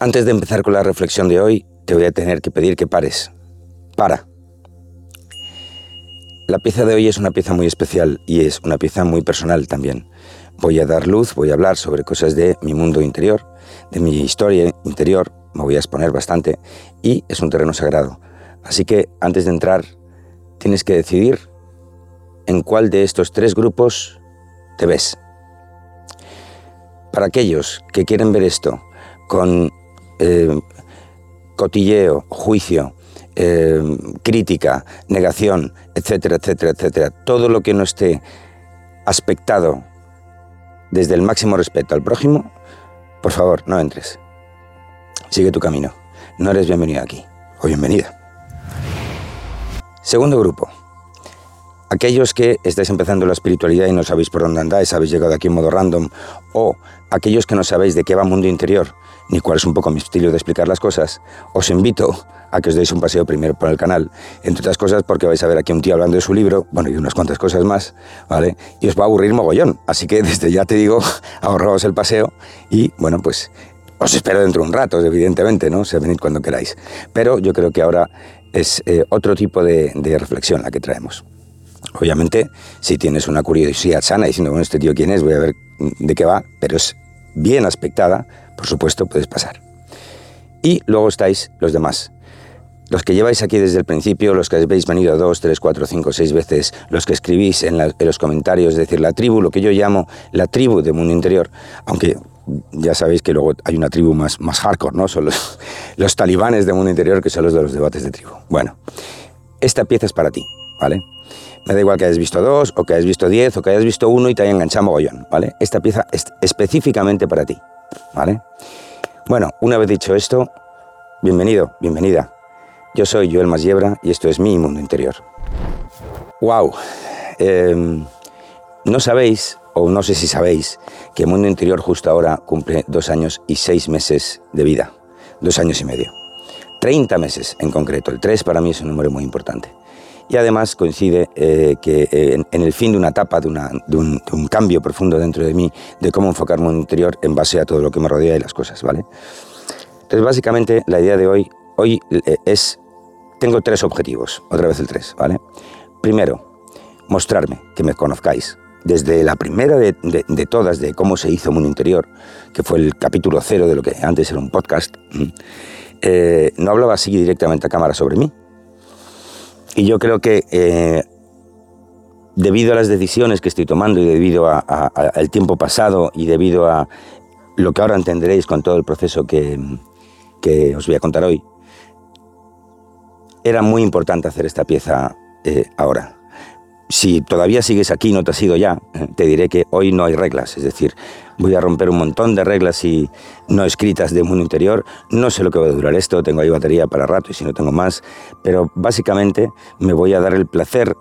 Antes de empezar con la reflexión de hoy, te voy a tener que pedir que pares. Para. La pieza de hoy es una pieza muy especial y es una pieza muy personal también. Voy a dar luz, voy a hablar sobre cosas de mi mundo interior, de mi historia interior, me voy a exponer bastante y es un terreno sagrado. Así que antes de entrar, tienes que decidir en cuál de estos tres grupos te ves. Para aquellos que quieren ver esto con eh, cotilleo, juicio, eh, crítica, negación, etcétera, etcétera, etcétera, todo lo que no esté aspectado desde el máximo respeto al prójimo, por favor, no entres. Sigue tu camino. No eres bienvenido aquí o bienvenida. Segundo grupo. Aquellos que estáis empezando la espiritualidad y no sabéis por dónde andáis, habéis llegado aquí en modo random, o aquellos que no sabéis de qué va mundo interior, ni cuál es un poco mi estilo de explicar las cosas, os invito a que os deis un paseo primero por el canal, entre otras cosas porque vais a ver aquí un tío hablando de su libro, bueno, y unas cuantas cosas más, ¿vale? Y os va a aburrir mogollón, así que desde ya te digo, ahorraos el paseo y, bueno, pues os espero dentro de un rato, evidentemente, ¿no? O sea, venid cuando queráis. Pero yo creo que ahora es eh, otro tipo de, de reflexión la que traemos. Obviamente, si tienes una curiosidad sana diciendo, bueno, este tío quién es, voy a ver de qué va, pero es bien aspectada, por supuesto, puedes pasar. Y luego estáis los demás. Los que lleváis aquí desde el principio, los que habéis venido dos, tres, cuatro, cinco, seis veces, los que escribís en, los comentarios, es decir, la tribu, lo que yo llamo la tribu de mundo interior, aunque ya sabéis que luego hay una tribu más, más hardcore, ¿no? Son los, los talibanes de mundo interior que son los de los debates de tribu. Bueno, esta pieza es para ti, ¿vale? Me da igual que hayas visto dos, o que hayas visto diez, o que hayas visto uno y te haya enganchado mogollón, ¿vale? Esta pieza es específicamente para ti, ¿vale? Bueno, una vez dicho esto, bienvenido, bienvenida. Yo soy Joel Masiebra y esto es mi mundo interior. ¡Wow! Em, no sabéis, o no sé si sabéis, que mundo interior justo ahora cumple dos años y seis meses de vida. Dos años y medio. Treinta meses en concreto. El tres para mí es un número muy importante y además coincide eh, que eh, en, el fin de una etapa, de, un, cambio profundo dentro de mí, de cómo enfocarme en el interior en base a todo lo que me rodea y las cosas, ¿vale? Entonces, básicamente, la idea de hoy, hoy eh, es, tengo tres objetivos, otra vez el tres, ¿vale? Primero, mostrarme, que me conozcáis, desde la primera de, todas, de cómo se hizo Mundo Interior, que fue el capítulo cero de lo que antes era un podcast, no hablaba así directamente a cámara sobre mí, y yo creo que eh, debido a las decisiones que estoy tomando y debido al tiempo pasado y debido a lo que ahora entenderéis con todo el proceso que, os voy a contar hoy, era muy importante hacer esta pieza eh, ahora si todavía sigues aquí y no te has ido ya, eh, te diré que hoy no hay reglas. Es decir, voy a romper un montón de reglas y no escritas de mundo interior. No sé lo que va a durar esto, tengo ahí batería para rato y si no tengo más. Pero básicamente me voy a dar el placer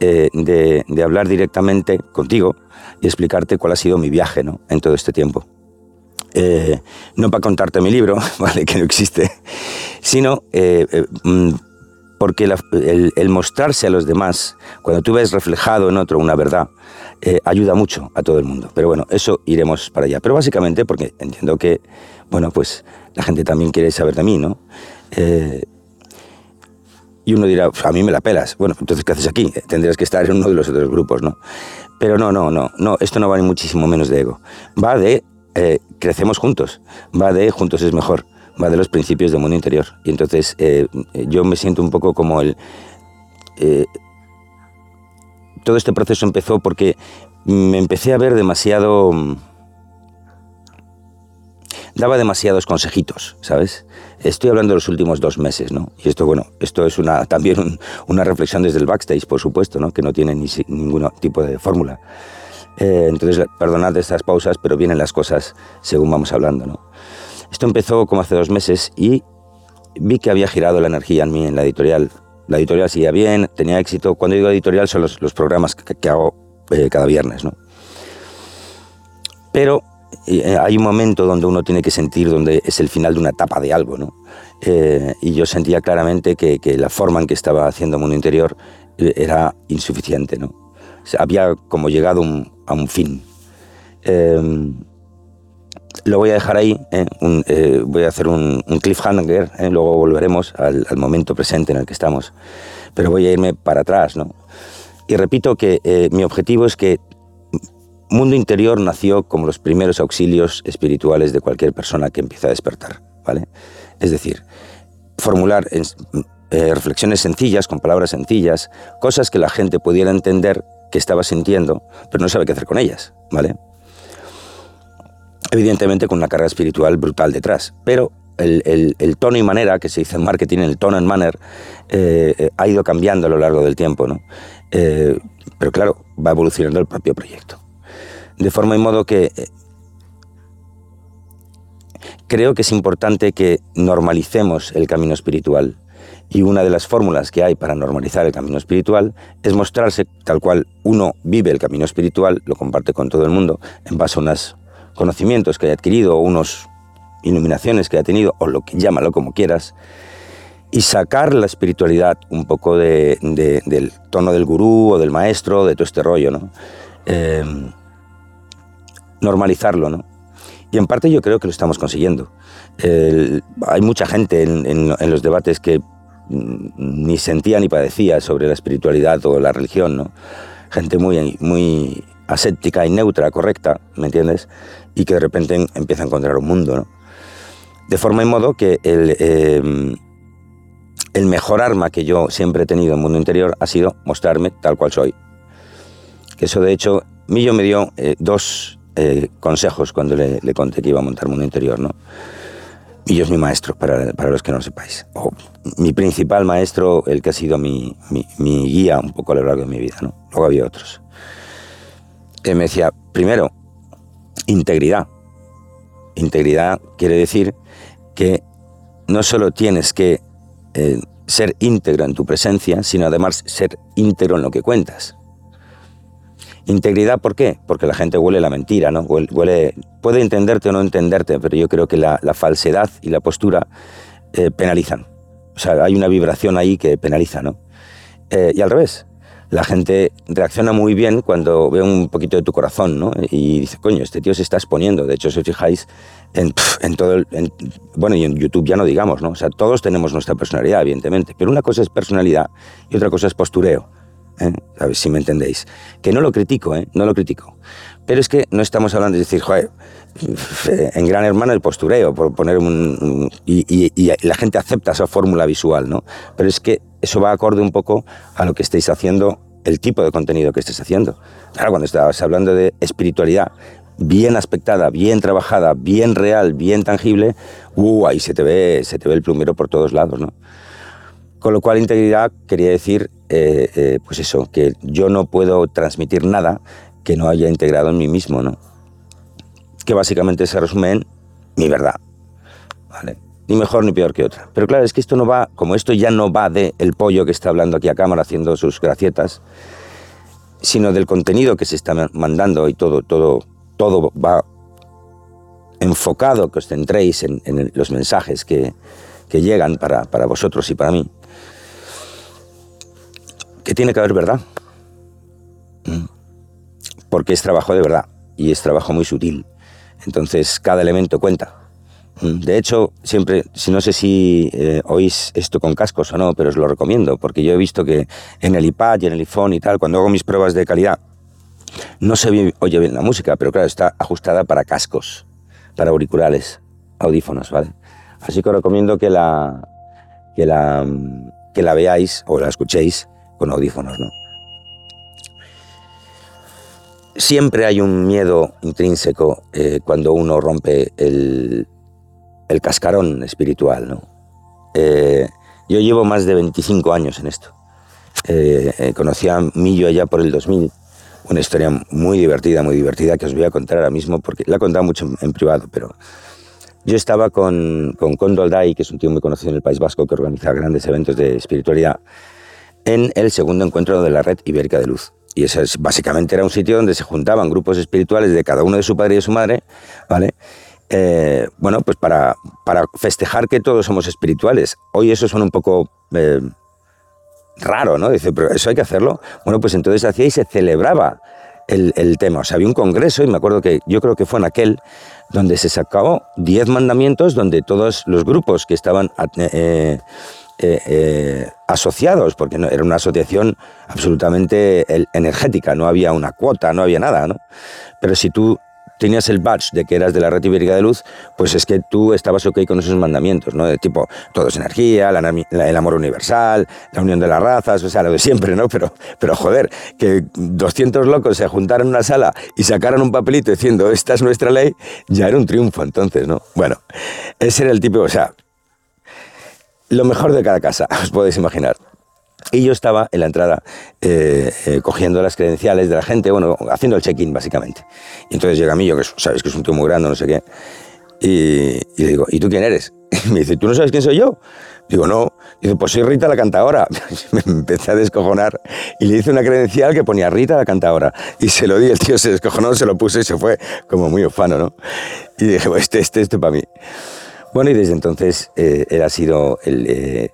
eh, de, hablar directamente contigo y explicarte cuál ha sido mi viaje ¿no? en todo este tiempo. Eh, no para contarte mi libro, ¿vale? que no existe, sino mm, porque el, mostrarse a los demás, cuando tú ves reflejado en otro una verdad, eh, ayuda mucho a todo el mundo. Pero bueno, eso iremos para allá. Pero básicamente porque entiendo que, bueno, pues la gente también quiere saber de mí, ¿no? Eh, y uno dirá, a mí me la pelas. Bueno, entonces, ¿qué haces aquí? Tendrías que estar en uno de los otros grupos, ¿no? Pero no, no, no, no, esto no va ni muchísimo menos de ego. Va de eh, crecemos juntos, va de juntos es mejor va de los principios del mundo interior. Y entonces eh, yo me siento un poco como el... Eh, todo este proceso empezó porque me empecé a ver demasiado... Daba demasiados consejitos, ¿sabes? Estoy hablando de los últimos dos meses, ¿no? Y esto, bueno, esto es una, también una reflexión desde el backstage, por supuesto, ¿no? Que no tiene ni, ningún tipo de fórmula. Eh, entonces, perdonad estas pausas, pero vienen las cosas según vamos hablando, ¿no? Esto empezó como hace dos meses y vi que había girado la energía en mí, en la editorial. La editorial seguía bien, tenía éxito. Cuando digo editorial son los, programas que, hago eh, cada viernes, ¿no? Pero eh, hay un momento donde uno tiene que sentir donde es el final de una etapa de algo, ¿no? Eh, y yo sentía claramente que, la forma en que estaba haciendo Mundo Interior era insuficiente, ¿no? había como llegado a un fin lo voy a dejar ahí, ¿eh? Eh, voy a hacer un, cliffhanger, ¿eh? luego volveremos al, momento presente en el que estamos, pero voy a irme para atrás, ¿no? Y repito que mi objetivo es que Mundo Interior nació como los primeros auxilios espirituales de cualquier persona que empieza a despertar, ¿vale? Es decir, formular reflexiones sencillas, con palabras sencillas, cosas que la gente pudiera entender que estaba sintiendo, pero no sabe qué hacer con ellas, ¿vale? Evidentemente con una carga espiritual brutal detrás, pero el, tono y manera que se dice en marketing, el tono and manner, eh, eh, ha ido cambiando a lo largo del tiempo, ¿no? Eh, pero claro, va evolucionando el propio proyecto. De forma y modo que creo que es importante que normalicemos el camino espiritual. Y una de las fórmulas que hay para normalizar el camino espiritual es mostrarse tal cual uno vive el camino espiritual, lo comparte con todo el mundo, en base a unas conocimientos que haya adquirido, o unos iluminaciones que haya tenido, o lo que llámalo como quieras, y sacar la espiritualidad un poco del tono del gurú o del maestro, de todo este rollo, ¿no? Em, normalizarlo, ¿no? Y en parte yo creo que lo estamos consiguiendo. hay mucha gente en, en, los debates que ni sentía ni padecía sobre la espiritualidad o la religión, ¿no? Gente muy, muy aséptica y neutra, correcta, ¿me entiendes? Y que de repente empieza a encontrar un mundo, ¿no? De forma y modo que el, eh, el mejor arma que yo siempre he tenido en el mundo interior ha sido mostrarme tal cual soy. Eso, de hecho, Millo me dio eh, dos eh, consejos cuando le, conté que iba a montar mundo interior, ¿no? Millo es mi maestro, para, para los que no lo sepáis. O mi principal maestro, el que ha sido mi, mi, mi guía un poco a lo largo de mi vida, ¿no? Luego había otros que me decía, primero, integridad. Integridad quiere decir que no solo tienes que eh, ser íntegro en tu presencia, sino además ser íntegro en lo que cuentas. Integridad, ¿por qué? Porque la gente huele la mentira, ¿no? Huele, puede entenderte o no entenderte, pero yo creo que la, falsedad y la postura eh, penalizan. O sea, hay una vibración ahí que penaliza, ¿no? Eh, y al revés, la gente reacciona muy bien cuando ve un poquito de tu corazón, ¿no? Y dice, coño, este tío se está exponiendo. De hecho, si os fijáis, en, todo el, bueno, y en YouTube ya no digamos, ¿no? O sea, todos tenemos nuestra personalidad, evidentemente, pero una cosa es personalidad y otra cosa es postureo. ¿eh? ¿Sabes? Si me entendéis. Que no lo critico, ¿eh? No lo critico. Pero es que no estamos hablando de decir, joder, en Gran Hermano el postureo, por poner un... y la gente acepta esa fórmula visual, ¿no? Pero es que eso va acorde un poco a lo que estáis haciendo, el tipo de contenido que estáis haciendo. Claro, cuando estabas hablando de espiritualidad bien aspectada, bien trabajada, bien real, bien tangible, uh, ahí se te ve, se te ve el plumero por todos lados, ¿no? Con lo cual, integridad quería decir, eh, eh, pues eso, que yo no puedo transmitir nada que no haya integrado en mí mismo, ¿no? Que básicamente se resume en mi verdad, ¿vale? Ni mejor ni peor que otra. Pero claro, es que esto no va, como esto ya no va de el pollo que está hablando aquí a cámara haciendo sus gracietas, sino del contenido que se está mandando y todo, todo, todo va enfocado, que os centréis en, los mensajes que, que llegan para, para, vosotros y para mí, que tiene que haber verdad. Mm. Porque es trabajo de verdad y es trabajo muy sutil. Entonces cada elemento cuenta. Mm, de hecho, siempre, si no sé si eh, oís esto con cascos o no, pero os lo recomiendo, porque yo he visto que en el iPad y en el iPhone y tal, cuando hago mis pruebas de calidad, no se oye bien la música, pero claro, está ajustada para cascos, para auriculares, audífonos, ¿vale? Así que os recomiendo que la, que la, que la veáis o la escuchéis con audífonos, ¿no? Siempre hay un miedo intrínseco eh, cuando uno rompe el, el cascarón espiritual. ¿no? Eh, yo llevo más de 25 años en esto. Eh, eh, conocí a Millo allá por el 2000, una historia muy divertida, muy divertida, que os voy a contar ahora mismo, porque la he contado mucho en, privado, pero yo estaba con, con Condol Dai, que es un tío muy conocido en el País Vasco, que organiza grandes eventos de espiritualidad, en el segundo encuentro de la Red Ibérica de Luz. Y eso es, básicamente era un sitio donde se juntaban grupos espirituales de cada uno de su padre y de su madre, ¿vale? Eh, bueno, pues para, para, festejar que todos somos espirituales. Hoy eso suena un poco eh, raro, ¿no? Dice, pero eso hay que hacerlo. Bueno, pues entonces hacía y se celebraba el, tema. O sea, había un congreso y me acuerdo que yo creo que fue en aquel donde se sacó 10 mandamientos donde todos los grupos que estaban eh, asociados, porque era una asociación absolutamente energética, no había una cuota, no había nada, ¿no? Pero si tú tenías el badge de que eras de la red ibérica de luz, pues es que tú estabas ok con esos mandamientos, ¿no? De tipo, todo es energía, el amor universal, la unión de las razas, o sea, lo de siempre, ¿no? Pero, pero joder, que 200 locos se juntaran en una sala y sacaran un papelito diciendo, esta es nuestra ley, ya era un triunfo entonces, ¿no? Bueno, ese era el tipo, o sea, lo mejor de cada casa, os podéis imaginar. Y yo estaba en la entrada eh, eh, cogiendo las credenciales de la gente, bueno, haciendo el check-in básicamente. Y entonces llega a mí, yo que sabes que es un tío muy grande, no sé qué, y, le digo, ¿y tú quién eres? Y me dice, ¿tú no sabes quién soy yo? Digo, no. Dice, pues soy Rita la cantadora. me empecé a descojonar y le hice una credencial que ponía Rita la cantadora. Y se lo di, el tío se descojonó, se lo puse y se fue como muy ufano, ¿no? Y dije, este, este, este para mí. Bueno, y desde entonces eh, él ha sido el,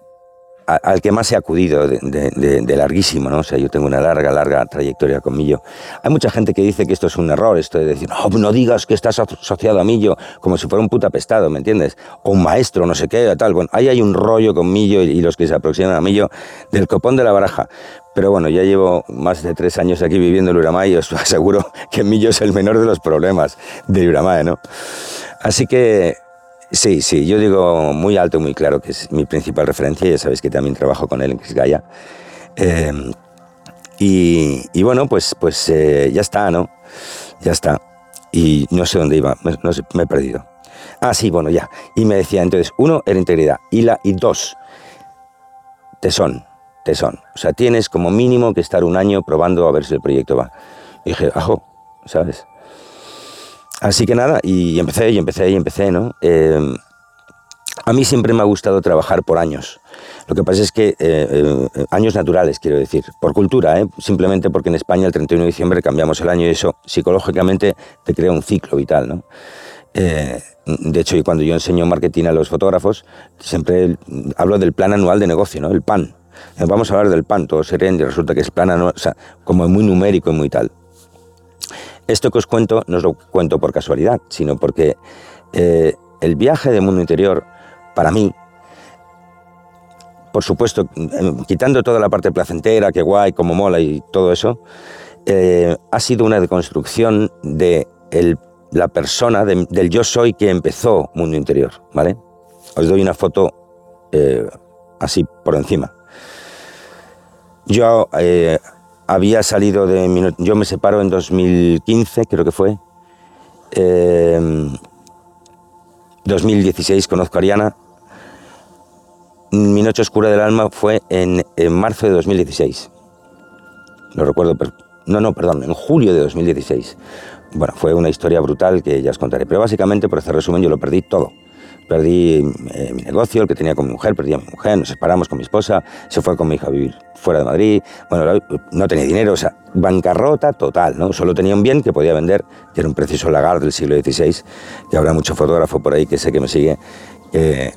al que más he acudido de, larguísimo, ¿no? O sea, yo tengo una larga, larga trayectoria con Millo. Hay mucha gente que dice que esto es un error, esto de decir, no, no digas que estás asociado a Millo como si fuera un puta pestado, ¿me entiendes? O un maestro, no sé qué, tal. Bueno, ahí hay un rollo con Millo y, los que se aproximan a Millo del copón de la baraja. Pero bueno, ya llevo más de tres años aquí viviendo en Uramay y os aseguro que Millo es el menor de los problemas de Uramay, ¿no? Así que Sí, sí, yo digo muy alto muy claro que es mi principal referencia, ya sabéis que también trabajo con él en Kisgaya. Em, y, bueno, pues, pues eh, ya está, ¿no? Ya está. Y no sé dónde iba, no sé, me he perdido. Ah, sí, bueno, ya. Y me decía, entonces, uno, era integridad. Y, la, y dos, tesón, tesón. O sea, tienes como mínimo que estar un año probando a ver si el proyecto va. Dije, ajo, ¿sabes? Así que nada, y empecé, y empecé, y empecé, ¿no? Eh, a mí siempre me ha gustado trabajar por años. Lo que pasa es que, eh, eh, años naturales, quiero decir, por cultura, simplemente porque en España el 31 de diciembre cambiamos el año y eso psicológicamente te crea un ciclo vital. ¿no? de hecho, cuando yo enseño marketing a los fotógrafos, siempre hablo del plan anual de negocio, ¿no? el PAN. Vamos a hablar del PAN, todo se y resulta que es plan anual, o sea, como muy numérico y muy tal. Esto que os cuento no os lo cuento por casualidad, sino porque eh, el viaje de mundo interior, para mí, por supuesto, em, quitando toda la parte placentera, que guay, como mola y todo eso, eh, ha sido una deconstrucción de la persona, del yo soy que empezó Mundo Interior, ¿vale? Os doy una foto eh, así por encima. Yo había salido de... Yo me separo en 2015, creo que fue. 2016 em, conozco a Ariana. Mi noche oscura del alma fue en, marzo de 2016. Lo recuerdo, no, no, perdón, en julio de 2016. Bueno, fue una historia brutal que ya os contaré. Pero básicamente, por hacer resumen, yo lo perdí todo. Perdí eh, mi negocio, el que tenía con mi mujer, perdí a mi mujer, nos separamos con mi esposa, se fue con mi hija a vivir fuera de Madrid, bueno, no tenía dinero, o sea, bancarrota total, ¿no? Solo tenía un bien que podía vender, que era un precioso lagar del siglo XVI, y habrá mucho fotógrafo por ahí que sé que me sigue.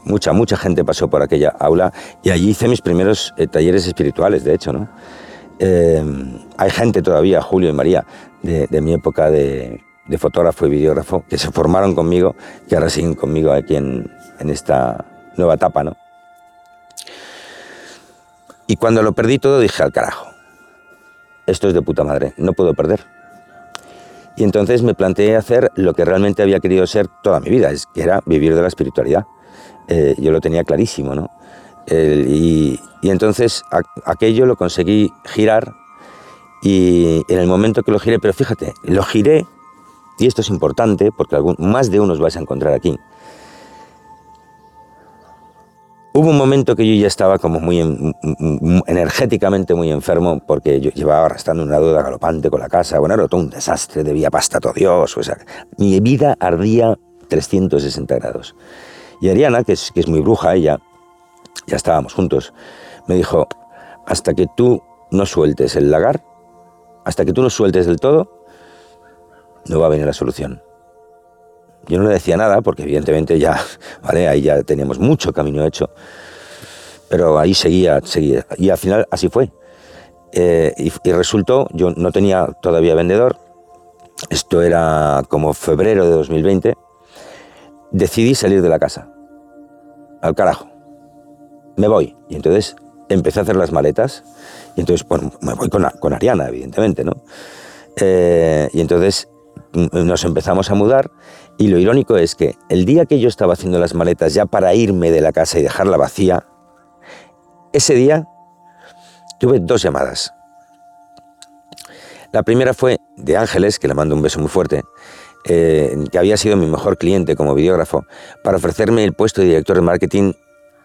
mucha, mucha gente pasó por aquella aula y allí hice mis primeros eh, talleres espirituales, de hecho, ¿no? Eh, hay gente todavía, Julio y María, de, de mi época de, de fotógrafo y videógrafo que se formaron conmigo, que ahora siguen conmigo aquí en, en esta nueva etapa, ¿no? Y cuando lo perdí todo dije al carajo, esto es de puta madre, no puedo perder. Y entonces me planteé hacer lo que realmente había querido ser toda mi vida, es que era vivir de la espiritualidad. Eh, yo lo tenía clarísimo, ¿no? y, y, entonces aquello lo conseguí girar y en el momento que lo giré, pero fíjate, lo giré y esto es importante porque algún, más de unos vais a encontrar aquí. Hubo un momento que yo ya estaba como muy energéticamente muy enfermo porque yo llevaba arrastrando una duda galopante con la casa. Bueno, era todo un desastre, debía pasta todo Dios. O sea, mi vida ardía 360 grados. Y Ariana, que es, que es muy bruja, ella, ya estábamos juntos, me dijo, hasta que tú no sueltes el lagar, hasta que tú no sueltes del todo, no va a venir la solución. Yo no le decía nada porque evidentemente ya, vale, ahí ya teníamos mucho camino hecho, pero ahí seguía, seguía. Y al final así fue. Eh, y, resultó, yo no tenía todavía vendedor, esto era como febrero de 2020, decidí salir de la casa. Al carajo. Me voy. Y entonces empecé a hacer las maletas. Y entonces, bueno, me voy con, Ariana, evidentemente, ¿no? Eh, y entonces nos empezamos a mudar. Y lo irónico es que el día que yo estaba haciendo las maletas ya para irme de la casa y dejarla vacía, ese día tuve dos llamadas. La primera fue de Ángeles, que le mando un beso muy fuerte, eh, que había sido mi mejor cliente como videógrafo, para ofrecerme el puesto de director de marketing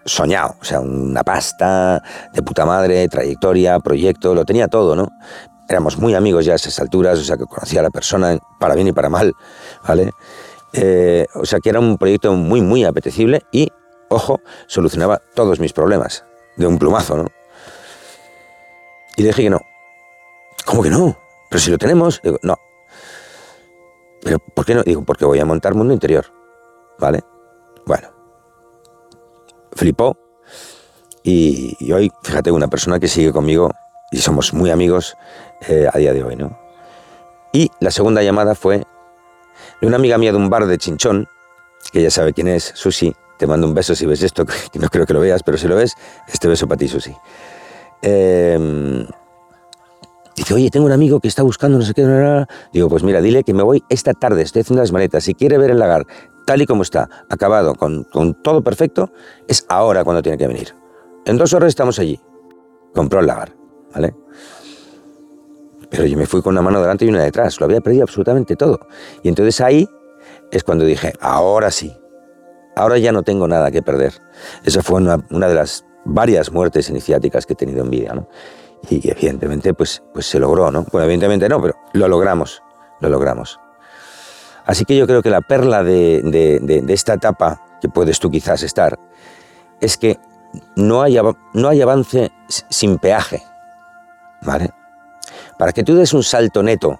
soñado, o sea, una pasta de puta madre, trayectoria, proyecto, lo tenía todo, ¿no? Éramos muy amigos ya a esas alturas, o sea, que conocía a la persona para bien y para mal, ¿vale? Eh, o sea, que era un proyecto muy, muy apetecible y, ojo, solucionaba todos mis problemas de un plumazo, ¿no? Y le dije que no. ¿Cómo que no? Pero si lo tenemos, digo, no. ¿Pero por qué no? Digo, porque voy a montar mundo interior. ¿Vale? Bueno. Flipó. Y, hoy, fíjate, una persona que sigue conmigo y somos muy amigos eh, a día de hoy, ¿no? Y la segunda llamada fue de una amiga mía de un bar de Chinchón, que ya sabe quién es, Susi. Te mando un beso si ves esto, que no creo que lo veas, pero si lo ves, este beso para ti, Susi. Eh, Dice, oye, tengo un amigo que está buscando no sé qué. Digo, pues mira, dile que me voy esta tarde, estoy haciendo las maletas. Si quiere ver el lagar tal y como está, acabado, con, todo perfecto, es ahora cuando tiene que venir. En dos horas estamos allí. Compró el lagar, ¿vale? Pero yo me fui con una mano delante y una detrás. Lo había perdido absolutamente todo. Y entonces ahí es cuando dije, ahora sí. Ahora ya no tengo nada que perder. Esa fue una, de las varias muertes iniciáticas que he tenido en vida, ¿no? y evidentemente pues, pues se logró, ¿no? Bueno, evidentemente no, pero lo logramos, lo logramos. Así que yo creo que la perla de, de, esta etapa que puedes tú quizás estar es que no hay, no hay avance sin peaje, ¿vale? Para que tú des un salto neto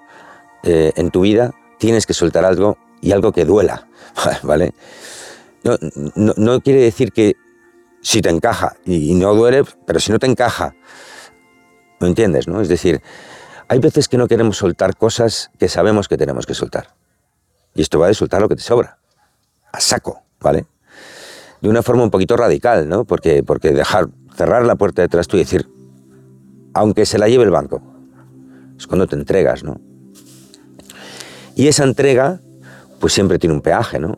eh, en tu vida, tienes que soltar algo y algo que duela, ¿vale? No, no, no quiere decir que si te encaja y no duele, pero si no te encaja ¿No entiendes? ¿no? Es decir, hay veces que no queremos soltar cosas que sabemos que tenemos que soltar. Y esto va de soltar lo que te sobra. A saco, ¿vale? De una forma un poquito radical, ¿no? Porque, porque dejar, cerrar la puerta detrás tú y decir, aunque se la lleve el banco, es cuando te entregas, ¿no? Y esa entrega, pues siempre tiene un peaje, ¿no?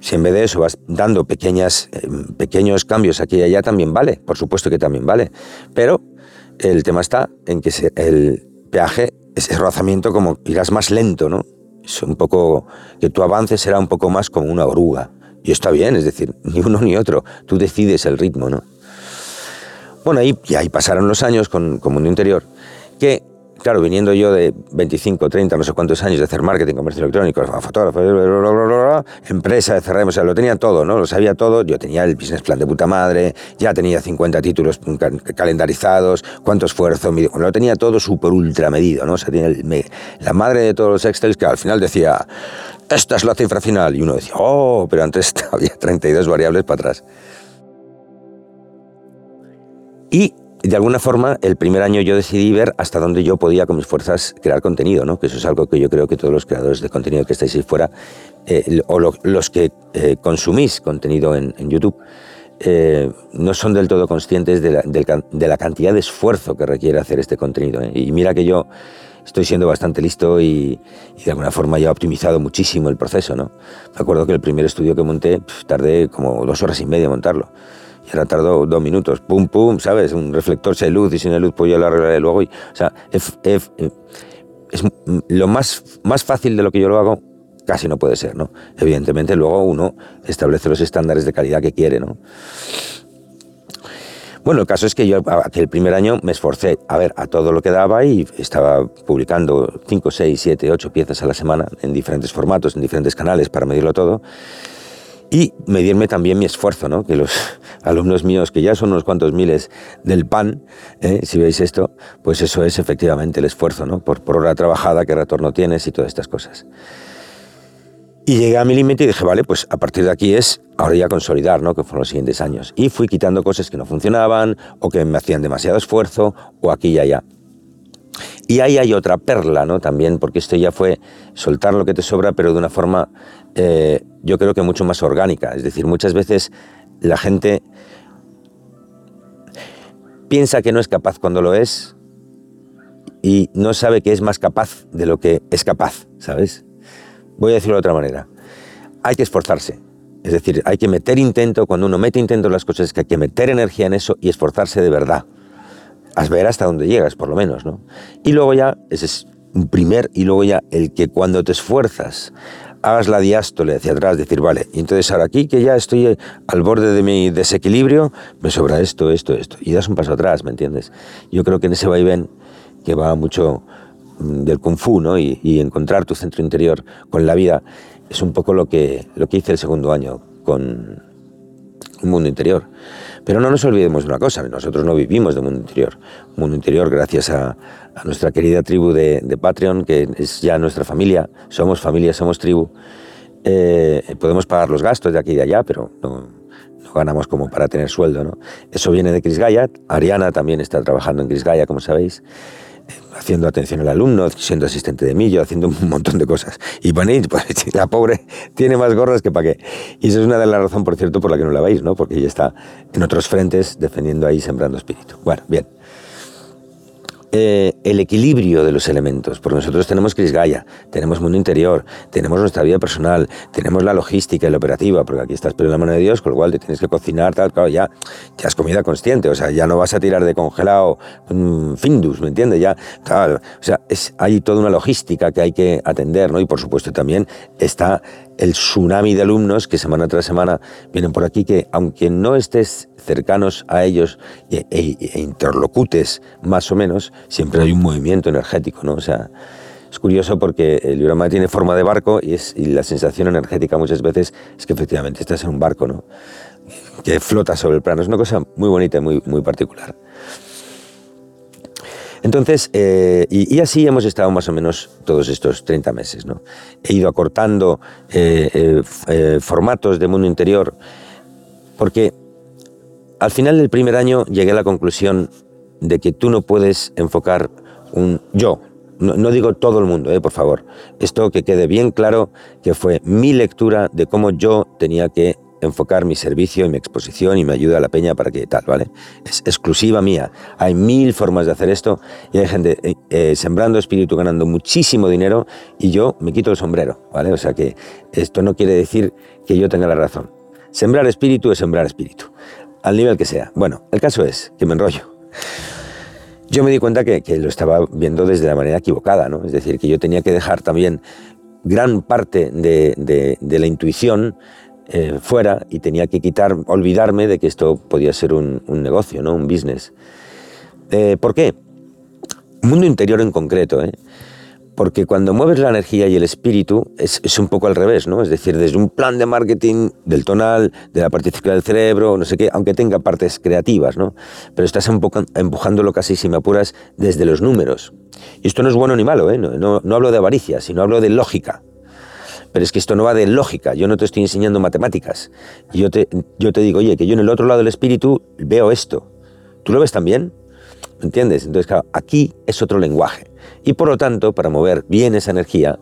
Si en vez de eso vas dando pequeñas, eh, pequeños cambios aquí y allá, también vale, por supuesto que también vale. Pero el tema está en que el peaje, ese rozamiento, como irás más lento, ¿no? Es un poco, que tu avance será un poco más como una oruga. Y está bien, es decir, ni uno ni otro. Tú decides el ritmo, ¿no? Bueno, ahí, y ahí pasaron los años con, con Mundo Interior, que claro, viniendo yo de 25, 30, no sé cuántos años de hacer marketing, comercio electrónico, fotógrafo, empresa de CRM, o sea, lo tenía todo, ¿no? Lo sabía todo. Yo tenía el business plan de puta madre, ya tenía 50 títulos calendarizados, cuánto esfuerzo, lo tenía todo súper ultra medido, ¿no? O sea, tiene la madre de todos los Excel que al final decía, esta es la cifra final. Y uno decía, oh, pero antes había 32 variables para atrás. Y de alguna forma, el primer año yo decidí ver hasta dónde yo podía con mis fuerzas crear contenido, ¿no? que eso es algo que yo creo que todos los creadores de contenido que estáis ahí fuera, eh, o los que eh, consumís contenido en, YouTube, eh, no son del todo conscientes de la, cantidad de esfuerzo que requiere hacer este contenido. Y mira que yo estoy siendo bastante listo y, de alguna forma ya he optimizado muchísimo el proceso. ¿no? Me acuerdo que el primer estudio que monté tardé como dos horas y media en montarlo y ahora tardó dos minutos, pum, pum, ¿sabes? Un reflector sin luz y sin luz, pues yo lo arreglaré luego. Y, o sea, es, es, lo más, más fácil de lo que yo lo hago, casi no puede ser, ¿no? Evidentemente luego uno establece los estándares de calidad que quiere, ¿no? Bueno, el caso es que yo aquel primer año me esforcé a ver a todo lo que daba y estaba publicando 5, 6, 7, 8 piezas a la semana en diferentes formatos, en diferentes canales para medirlo todo y medirme también mi esfuerzo, ¿no? que los alumnos míos, que ya son unos cuantos miles del PAN, ¿eh? si veis esto, pues eso es efectivamente el esfuerzo, ¿no? por, por hora trabajada, qué retorno tienes y todas estas cosas. Y llegué a mi límite y dije, vale, pues a partir de aquí es ahora ya consolidar, ¿no? Que fueron los siguientes años. Y fui quitando cosas que no funcionaban o que me hacían demasiado esfuerzo o aquí y allá. Y ahí hay otra perla, ¿no? También, porque esto ya fue soltar lo que te sobra, pero de una forma, eh, yo creo que mucho más orgánica. Es decir, muchas veces la gente piensa que no es capaz cuando lo es y no sabe que es más capaz de lo que es capaz, ¿sabes? Voy a decirlo de otra manera. Hay que esforzarse. Es decir, hay que meter intento, cuando uno mete intento en las cosas, es que hay que meter energía en eso y esforzarse de verdad. A ver hasta dónde llegas, por lo menos, ¿no? Y luego ya, ese es un primer, y luego ya el que cuando te esfuerzas hagas la diástole hacia atrás, decir, vale, y entonces ahora aquí que ya estoy al borde de mi desequilibrio, me sobra esto, esto, esto, y das un paso atrás, ¿me entiendes? Yo creo que en ese vaivén, que va mucho mm, del kung fu, ¿no? Y, y, encontrar tu centro interior con la vida, es un poco lo que, lo que hice el segundo año con un mundo interior. Pero no nos olvidemos de una cosa, nosotros no vivimos de mundo interior. Mundo interior gracias a, nuestra querida tribu de, de, Patreon, que es ya nuestra familia, somos familia, somos tribu. Eh, podemos pagar los gastos de aquí y de allá, pero no, no ganamos como para tener sueldo. ¿no? Eso viene de Chris Gaia, Ariana también está trabajando en Chris Gaia, como sabéis haciendo atención al alumno, siendo asistente de millo, haciendo un montón de cosas. Y Panit, pues, la pobre, tiene más gorras que para qué. Y esa es una de las razones, por cierto, por la que no la veis, ¿no? Porque ella está en otros frentes defendiendo ahí, sembrando espíritu. Bueno, bien. Eh, el equilibrio de los elementos, porque nosotros tenemos Cris Gaia, tenemos mundo interior, tenemos nuestra vida personal, tenemos la logística y la operativa, porque aquí estás pero la mano de Dios, con lo cual te tienes que cocinar, tal, claro, ya, ya es comida consciente, o sea, ya no vas a tirar de congelado un Findus, ¿me entiendes? Ya, tal, o sea, es, hay toda una logística que hay que atender, ¿no? Y por supuesto también está el tsunami de alumnos que semana tras semana vienen por aquí, que aunque no estés cercanos a ellos e, e, e, interlocutes más o menos, siempre hay un movimiento energético, ¿no? O sea, es curioso porque el Yurama tiene forma de barco y la sensación energética muchas veces es que efectivamente estás en un barco, ¿no? Que flota sobre el plano. Es una cosa muy bonita y muy, muy particular. Entonces, eh, y, así hemos estado más o menos todos estos 30 meses. ¿no? He ido acortando eh, eh, formatos de mundo interior, porque al final del primer año llegué a la conclusión de que tú no puedes enfocar un yo. No, no digo todo el mundo, por favor. Esto que quede bien claro que fue mi lectura de cómo yo tenía que enfocar mi servicio y mi exposición y me ayuda a la peña para que tal, ¿vale? Es exclusiva mía. Hay mil formas de hacer esto y hay gente eh, eh, sembrando espíritu, ganando muchísimo dinero y yo me quito el sombrero, ¿vale? O sea que esto no quiere decir que yo tenga la razón. Sembrar espíritu es sembrar espíritu, al nivel que sea. Bueno, el caso es que me enrollo. Yo me di cuenta que, lo estaba viendo desde la manera equivocada, ¿no? Es decir, que yo tenía que dejar también gran parte de la intuición eh, fuera y tenía que quitar, olvidarme de que esto podía ser un, negocio, ¿no? un business. Eh, ¿Por qué? Mundo interior en concreto, ¿eh? porque cuando mueves la energía y el espíritu es, un poco al revés, ¿no? Es decir, desde un plan de marketing del tonal, de la parte del cerebro, no sé qué, aunque tenga partes creativas, ¿no? Pero estás empujándolo casi, si me apuras, desde los números. Y esto no es bueno ni malo, ¿eh? No, no hablo de avaricia, sino hablo de lógica. Pero es que esto no va de lógica, yo no te estoy enseñando matemáticas. Yo te, digo, oye, que yo en el otro lado del espíritu veo esto. ¿Tú lo ves también? ¿Me entiendes? Entonces, claro, aquí es otro lenguaje. Y por lo tanto, para mover bien esa energía,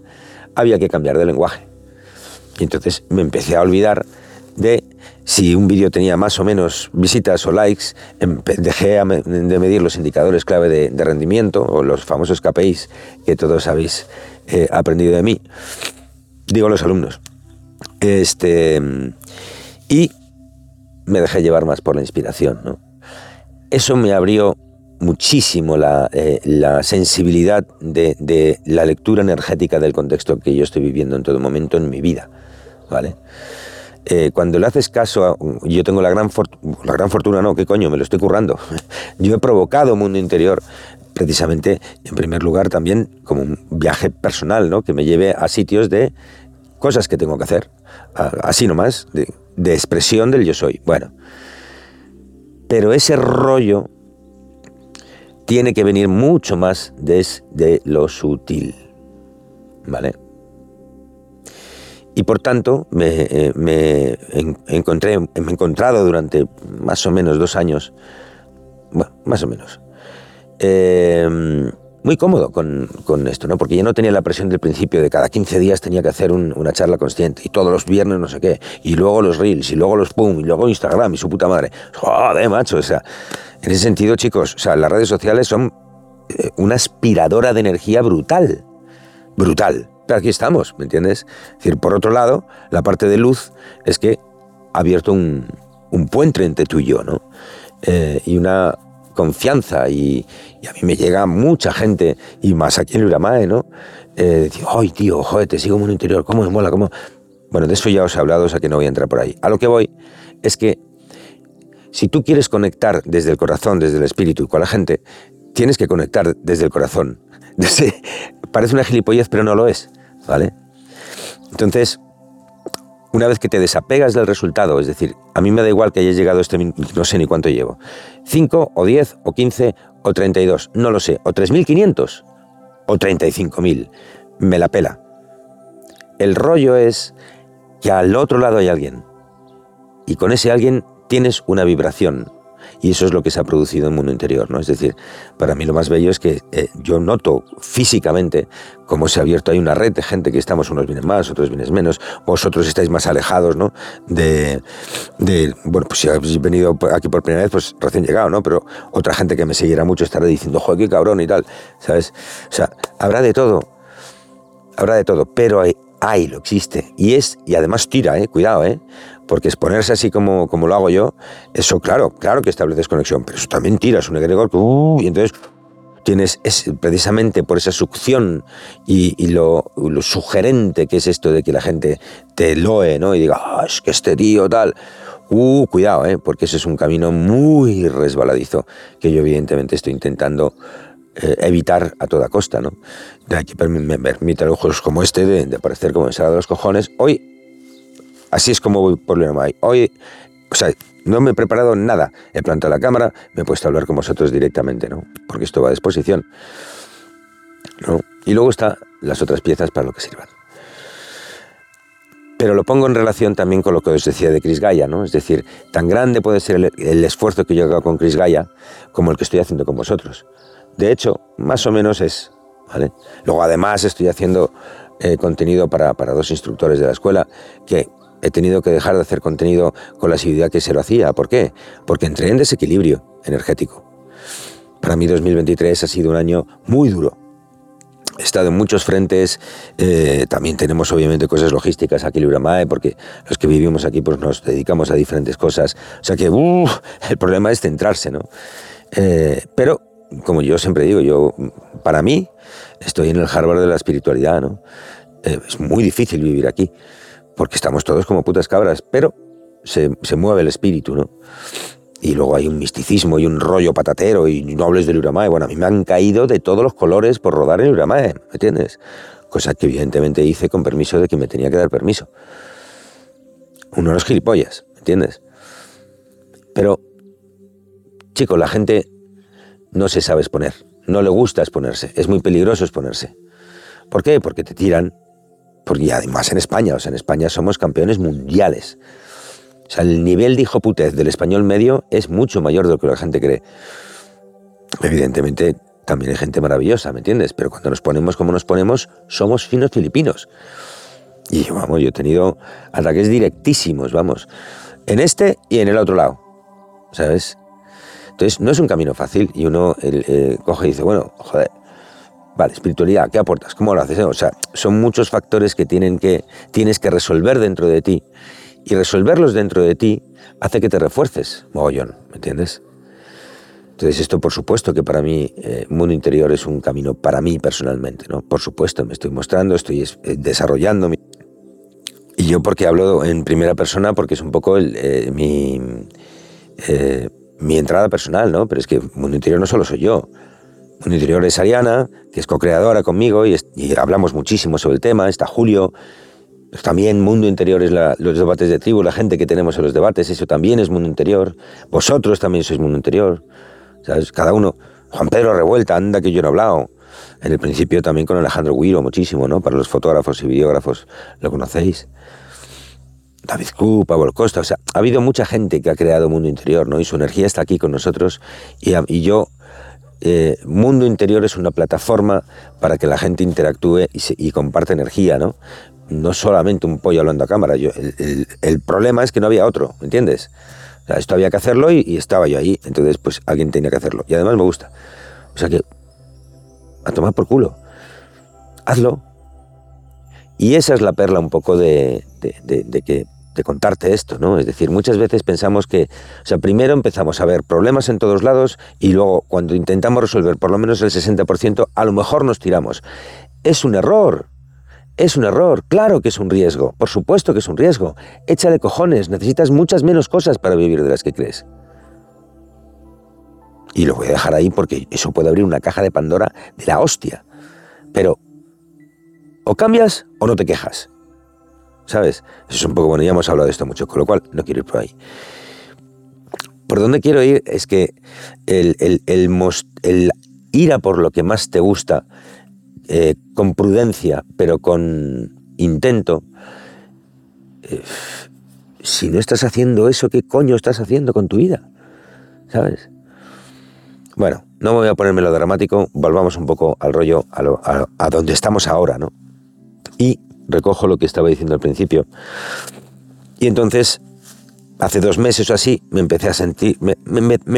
había que cambiar de lenguaje. Y entonces me empecé a olvidar de si un vídeo tenía más o menos visitas o likes, dejé de medir los indicadores clave de, de rendimiento o los famosos KPIs que todos habéis eh, aprendido de mí digo los alumnos. Este, y me dejé llevar más por la inspiración. ¿no? Eso me abrió muchísimo la, eh, la sensibilidad de, de, la lectura energética del contexto que yo estoy viviendo en todo momento en mi vida. ¿vale? Eh, cuando le haces caso, a, yo tengo la gran, la gran fortuna, no, ¿qué coño? Me lo estoy currando. yo he provocado mundo interior precisamente, en primer lugar, también como un viaje personal, ¿no? que me lleve a sitios de cosas que tengo que hacer, así nomás, de, de expresión del yo soy. Bueno, pero ese rollo tiene que venir mucho más desde lo sutil, ¿vale? Y por tanto, me, eh, me, encontré, me he encontrado durante más o menos dos años, bueno, más o menos, eh, muy cómodo con, con, esto, ¿no? Porque ya no tenía la presión del principio de cada 15 días tenía que hacer una charla consciente y todos los viernes no sé qué, y luego los reels, y luego los pum, y luego Instagram y su puta madre. Joder, macho, o sea, en ese sentido, chicos, o sea, las redes sociales son eh, una aspiradora de energía brutal, brutal. Pero aquí estamos, ¿me entiendes? Es decir, por otro lado, la parte de luz es que ha abierto un, un puente entre tú y yo, ¿no? Eh, y una confianza y, a mí me llega mucha gente, y más aquí en Uramae, ¿no? Eh, ¡ay, tío, joder, te sigo en un interior! ¿Cómo me mola? ¿Cómo? Bueno, de eso ya os he hablado, o sea que no voy a entrar por ahí. A lo que voy es que si tú quieres conectar desde el corazón, desde el espíritu con la gente, tienes que conectar desde el corazón. parece una gilipollez, pero no lo es, ¿vale? Entonces, una vez que te desapegas del resultado, es decir, a mí me da igual que hayas llegado a este no sé ni cuánto llevo, 5 o 10 o 15 o 32, no lo sé, o 3.500 o 35.000, me la pela. El rollo es que al otro lado hay alguien y con ese alguien tienes una vibración, y eso es lo que se ha producido en el mundo interior, ¿no? Es decir, para mí lo más bello es que eh, yo noto físicamente cómo se ha abierto ahí una red de gente que estamos, unos vienen más, otros vienen menos, vosotros estáis más alejados, ¿no? De, de, bueno, pues si habéis venido aquí por primera vez, pues recién llegado, ¿no? Pero otra gente que me seguirá mucho estará diciendo, joder, qué cabrón y tal, ¿sabes? O sea, habrá de todo, habrá de todo, pero hay, hay, lo existe. Y es, y además tira, eh, cuidado, eh, porque exponerse así como, como lo hago yo, eso claro, claro que estableces conexión, pero eso también tira, es un egregor uh, y entonces tienes, es precisamente por esa succión y, lo, sugerente que es esto de que la gente te loe, ¿no? Y diga, ah, es que este tío tal. Uh, cuidado, ¿eh? porque ese es un camino muy resbaladizo que yo evidentemente estoy intentando eh, evitar a toda costa, ¿no? De aquí me permite ojos como este de, de aparecer como ensalada de los cojones. Hoy, así es como voy por hay. Hoy, o sea, no me he preparado nada. He plantado la cámara, me he puesto a hablar con vosotros directamente, ¿no? Porque esto va a disposición. ¿no? Y luego están las otras piezas para lo que sirvan. Pero lo pongo en relación también con lo que os decía de Chris Gaia, ¿no? Es decir, tan grande puede ser el, el esfuerzo que yo hago con Chris Gaia como el que estoy haciendo con vosotros. De hecho, más o menos es. ¿vale? Luego, además, estoy haciendo eh, contenido para, para, dos instructores de la escuela que he tenido que dejar de hacer contenido con la asiduidad que se lo hacía. ¿Por qué? Porque entré en desequilibrio energético. Para mí 2023 ha sido un año muy duro. He estado en muchos frentes, eh, también tenemos obviamente cosas logísticas aquí en Uramae, porque los que vivimos aquí pues nos dedicamos a diferentes cosas. O sea que el problema es centrarse, ¿no? Eh, pero como yo siempre digo, yo, para mí, estoy en el Harvard de la espiritualidad, ¿no? Eh, es muy difícil vivir aquí, porque estamos todos como putas cabras, pero se, se, mueve el espíritu, ¿no? Y luego hay un misticismo y un rollo patatero y no hables del Uramae. Bueno, a mí me han caído de todos los colores por rodar en Uramae, ¿me entiendes? Cosa que evidentemente hice con permiso de quien me tenía que dar permiso. Uno de los gilipollas, ¿me entiendes? Pero, chicos, la gente no se sabe exponer, no le gusta exponerse, es muy peligroso exponerse. ¿Por qué? Porque te tiran, porque además en España, o sea, en España somos campeones mundiales. O sea, el nivel de hijoputez del español medio es mucho mayor de lo que la gente cree. Evidentemente, también hay gente maravillosa, ¿me entiendes? Pero cuando nos ponemos como nos ponemos, somos finos filipinos. Y vamos, yo he tenido ataques directísimos, vamos, en este y en el otro lado, ¿sabes? Entonces, no es un camino fácil y uno eh, coge y dice, bueno, joder, vale, espiritualidad, ¿qué aportas? ¿Cómo lo haces? O sea, son muchos factores que, tienen que tienes que resolver dentro de ti. Y resolverlos dentro de ti hace que te refuerces, mogollón, ¿me entiendes? Entonces, esto por supuesto que para mí, eh, mundo interior es un camino para mí personalmente, ¿no? Por supuesto, me estoy mostrando, estoy eh, desarrollando. Y yo porque hablo en primera persona, porque es un poco el, mi mi entrada personal, ¿no? Pero es que Mundo Interior no solo soy yo. Mundo Interior es Ariana, que es co-creadora conmigo y, hablamos muchísimo sobre el tema. Está Julio. también Mundo Interior es los debates de tribu, la gente que tenemos en los debates, eso también es Mundo Interior. Vosotros también sois Mundo Interior. ¿Sabes? Cada uno. Juan Pedro Revuelta, anda que yo no he hablado. En el principio también con Alejandro Guiro, muchísimo, ¿no? Para los fotógrafos y videógrafos lo conocéis. David Q, Pablo Costa, o sea, ha habido mucha gente que ha creado Mundo Interior, ¿no? Y su energía está aquí con nosotros y, yo eh, mundo interior es una plataforma para que la gente interactúe y, comparte energía, ¿no? No solamente un pollo hablando a cámara. El, problema es que no había otro, ¿entiendes? Esto había que hacerlo y, estaba yo ahí. Entonces, pues alguien tenía que hacerlo. Y además me gusta. O sea que, a tomar por culo. Hazlo. Y esa es la perla un poco de, de, que de contarte esto, ¿no? Es decir, muchas veces pensamos que, o sea, primero empezamos a ver problemas en todos lados y luego cuando intentamos resolver por lo menos el 60%, a lo mejor nos tiramos. Es un error. Es un error, claro que es un riesgo, por supuesto que es un riesgo. Échale cojones, necesitas muchas menos cosas para vivir de las que crees. Y lo voy a dejar ahí porque eso puede abrir una caja de Pandora de la hostia. Pero o cambias o no te quejas. ¿Sabes? Eso es un poco bueno, ya hemos hablado de esto mucho, con lo cual no quiero ir por ahí. Por donde quiero ir es que el, ir a por lo que más te gusta, eh, con prudencia, pero con intento, eh, si no estás haciendo eso, ¿qué coño estás haciendo con tu vida? ¿Sabes? Bueno, no voy a ponerme lo dramático, volvamos un poco al rollo, a, a donde estamos ahora, ¿no? Y recojo lo que estaba diciendo al principio. Y entonces, hace dos meses o así, me empecé a sentir, me,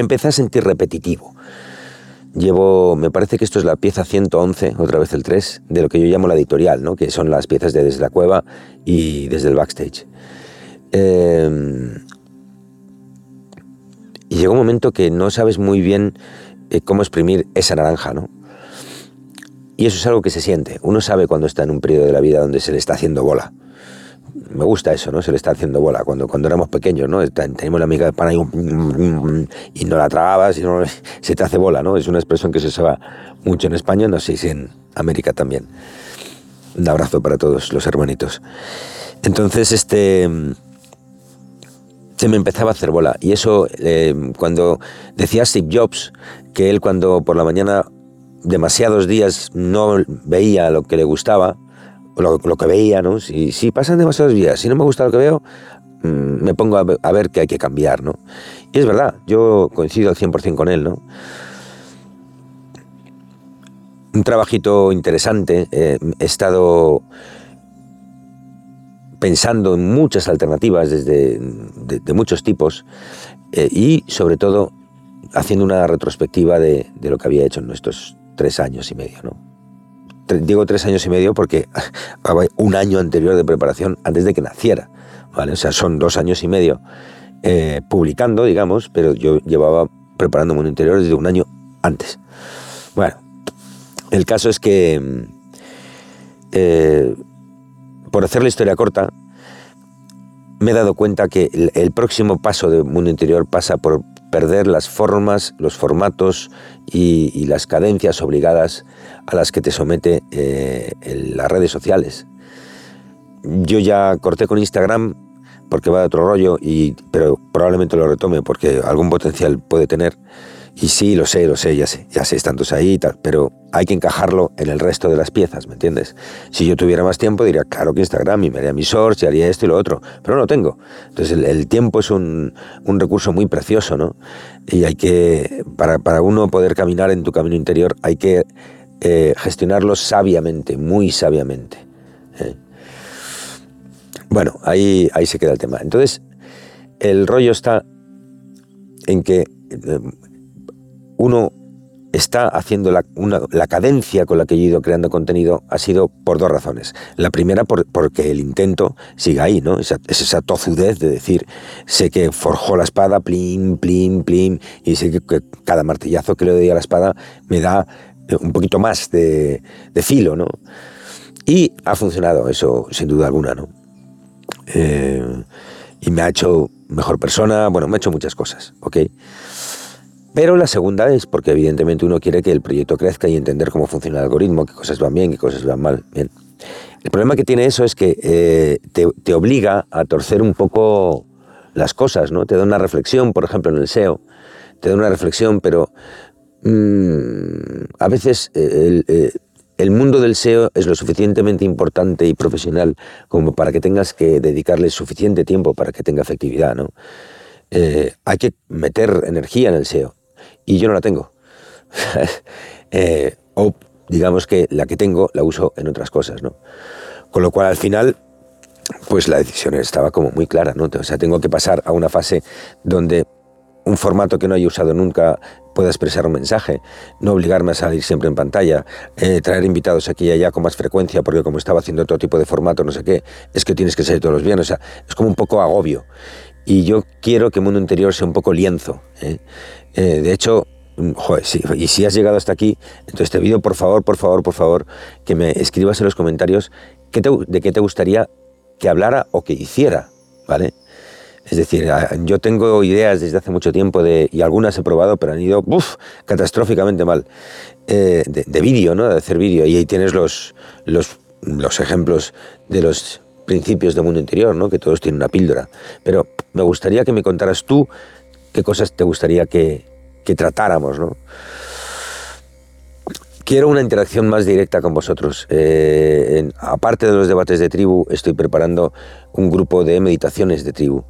empecé a sentir repetitivo. Llevo, me parece que esto es la pieza 111, otra vez el 3, de lo que yo llamo la editorial, ¿no? que son las piezas de desde la cueva y desde el backstage. Em, y llegó un momento que no sabes muy bien eh, cómo exprimir esa naranja, ¿no? Y eso es algo que se siente. Uno sabe cuando está en un periodo de la vida donde se le está haciendo bola. Me gusta eso, ¿no? Se le está haciendo bola. Cuando, cuando éramos pequeños, ¿no? Tenemos la amiga de pan y, no la tragabas y no, se te hace bola, ¿no? Es una expresión que se usa mucho en España, no sé si en América también. Un abrazo para todos los hermanitos. Entonces, este se me empezaba a hacer bola. Y eso, eh, cuando decía Steve Jobs, que él cuando por la mañana demasiados días no veía lo que le gustaba, lo, lo que veía, ¿no? Si, si, pasan demasiados días, si no me gusta lo que veo, mm, me pongo a ver, que hay que cambiar, ¿no? Y es verdad, yo coincido al 100% con él, ¿no? Un trabajito interesante, eh, he estado pensando en muchas alternativas desde de, muchos tipos eh, y sobre todo haciendo una retrospectiva de, lo que había hecho en nuestros tres años y medio, ¿no? Digo tres años y medio porque un año anterior de preparación antes de que naciera, ¿vale? O sea, son dos años y medio eh, publicando, digamos, pero yo llevaba preparando Mundo Interior desde un año antes. Bueno, el caso es que, eh, por hacer la historia corta, me he dado cuenta que el, próximo paso de Mundo Interior pasa por perder las formas, los formatos y, las cadencias obligadas a las que te somete eh, las redes sociales. Yo ya corté con Instagram porque va de otro rollo, y, pero probablemente lo retome porque algún potencial puede tener. Y sí, lo sé, lo sé, ya sé, ya sé, estándos ahí y tal, pero hay que encajarlo en el resto de las piezas, ¿me entiendes? Si yo tuviera más tiempo, diría, claro que Instagram, y me haría mis shorts, y haría esto y lo otro, pero no lo tengo. Entonces, el, tiempo es un, un, recurso muy precioso, ¿no? Y hay que, para, para uno poder caminar en tu camino interior, hay que eh, gestionarlo sabiamente, muy sabiamente. ¿eh? Bueno, ahí, ahí se queda el tema. Entonces, el rollo está en que eh, uno está haciendo la, cadencia con la que yo he ido creando contenido ha sido por dos razones. La primera, porque el intento sigue ahí, ¿no? Esa, es esa tozudez de decir, sé que forjó la espada, plim, plim, plim, y sé que, cada martillazo que le doy a la espada me da eh, un poquito más de, filo, ¿no? Y ha funcionado eso, sin duda alguna, ¿no? Eh, y me ha hecho mejor persona, bueno, me ha hecho muchas cosas, ¿ok? Pero la segunda es porque evidentemente uno quiere que el proyecto crezca y entender cómo funciona el algoritmo, qué cosas van bien, qué cosas van mal. Bien. El problema que tiene eso es que eh, te, obliga a torcer un poco las cosas, ¿no? Te da una reflexión, por ejemplo, en el SEO, te da una reflexión, pero mm, a veces eh, eh, el, mundo del SEO es lo suficientemente importante y profesional como para que tengas que dedicarle suficiente tiempo para que tenga efectividad, ¿no? hay que meter energía en el SEO y yo no la tengo. Eh, o digamos que la que tengo la uso en otras cosas, ¿no? Con lo cual al final, pues la decisión estaba como muy clara, ¿no? O sea, tengo que pasar a una fase donde un formato que no haya usado nunca pueda expresar un mensaje, no obligarme a salir siempre en pantalla, eh, traer invitados aquí y allá con más frecuencia, porque como estaba haciendo otro tipo de formato, no sé qué, es que tienes que salir todos los días, o sea, es como un poco agobio. Y yo quiero que Mundo Interior sea un poco lienzo. ¿eh? Eh, de hecho, mm, joder, y si has llegado hasta aquí, entonces te pido por favor, por favor, por favor, que me escribas en los comentarios de qué te gustaría que hablara o que hiciera, ¿vale? Es decir, yo tengo ideas desde hace mucho tiempo de, y algunas he probado, pero han ido catastróficamente mal. Eh, de, vídeo, ¿no? De hacer vídeo. Y ahí tienes los, los, los ejemplos de los principios del mundo interior, ¿no? Que todos tienen una píldora. Pero me gustaría que me contaras tú qué cosas te gustaría que, que tratáramos, ¿no? Quiero una interacción más directa con vosotros. Eh, aparte de los debates de tribu, estoy preparando un grupo de meditaciones de tribu.